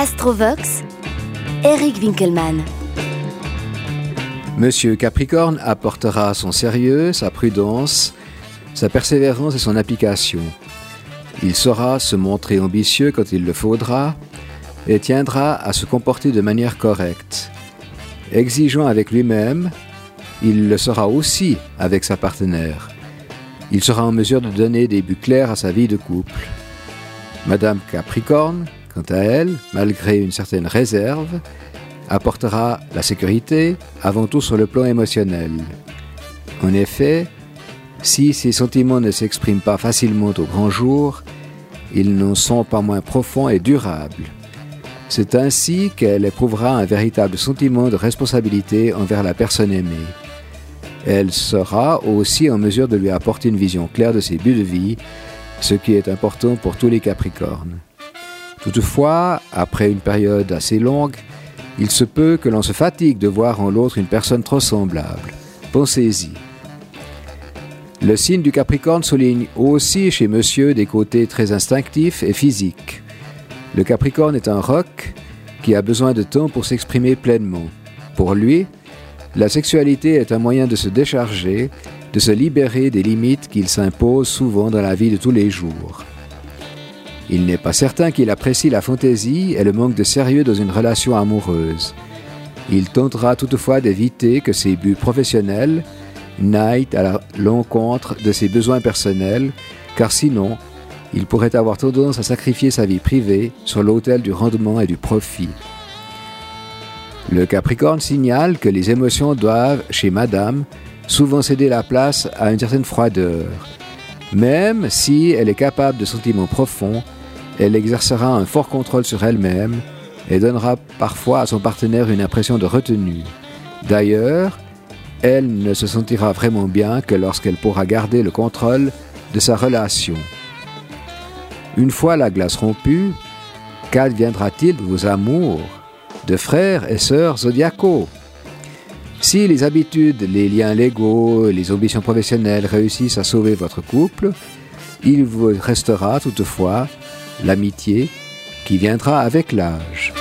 Astrovox, Eric Winkelmann. Monsieur Capricorne apportera son sérieux, sa prudence, sa persévérance et son application. Il saura se montrer ambitieux quand il le faudra et tiendra à se comporter de manière correcte. Exigeant avec lui-même, il le sera aussi avec sa partenaire. Il sera en mesure de donner des buts clairs à sa vie de couple. Madame Capricorne, quant à elle, malgré une certaine réserve, apportera la sécurité avant tout sur le plan émotionnel. En effet, si ces sentiments ne s'expriment pas facilement au grand jour, ils n'en sont pas moins profonds et durables. C'est ainsi qu'elle éprouvera un véritable sentiment de responsabilité envers la personne aimée. Elle sera aussi en mesure de lui apporter une vision claire de ses buts de vie, ce qui est important pour tous les Capricornes. Toutefois, après une période assez longue, il se peut que l'on se fatigue de voir en l'autre une personne trop semblable. Pensez-y. Le signe du Capricorne souligne aussi chez monsieur des côtés très instinctifs et physiques. Le Capricorne est un roc qui a besoin de temps pour s'exprimer pleinement. Pour lui, la sexualité est un moyen de se décharger, de se libérer des limites qu'il s'impose souvent dans la vie de tous les jours. Il n'est pas certain qu'il apprécie la fantaisie et le manque de sérieux dans une relation amoureuse. Il tentera toutefois d'éviter que ses buts professionnels n'aille à l'encontre de ses besoins personnels, car sinon, il pourrait avoir tendance à sacrifier sa vie privée sur l'autel du rendement et du profit. Le Capricorne signale que les émotions doivent, chez Madame, souvent céder la place à une certaine froideur. Même si elle est capable de sentiments profonds, elle exercera un fort contrôle sur elle-même et donnera parfois à son partenaire une impression de retenue. D'ailleurs, elle ne se sentira vraiment bien que lorsqu'elle pourra garder le contrôle de sa relation. Une fois la glace rompue, qu'adviendra-t-il de vos amours, de frères et sœurs zodiacaux? Si les habitudes, les liens légaux, les ambitions professionnelles réussissent à sauver votre couple, il vous restera toutefois l'amitié qui viendra avec l'âge.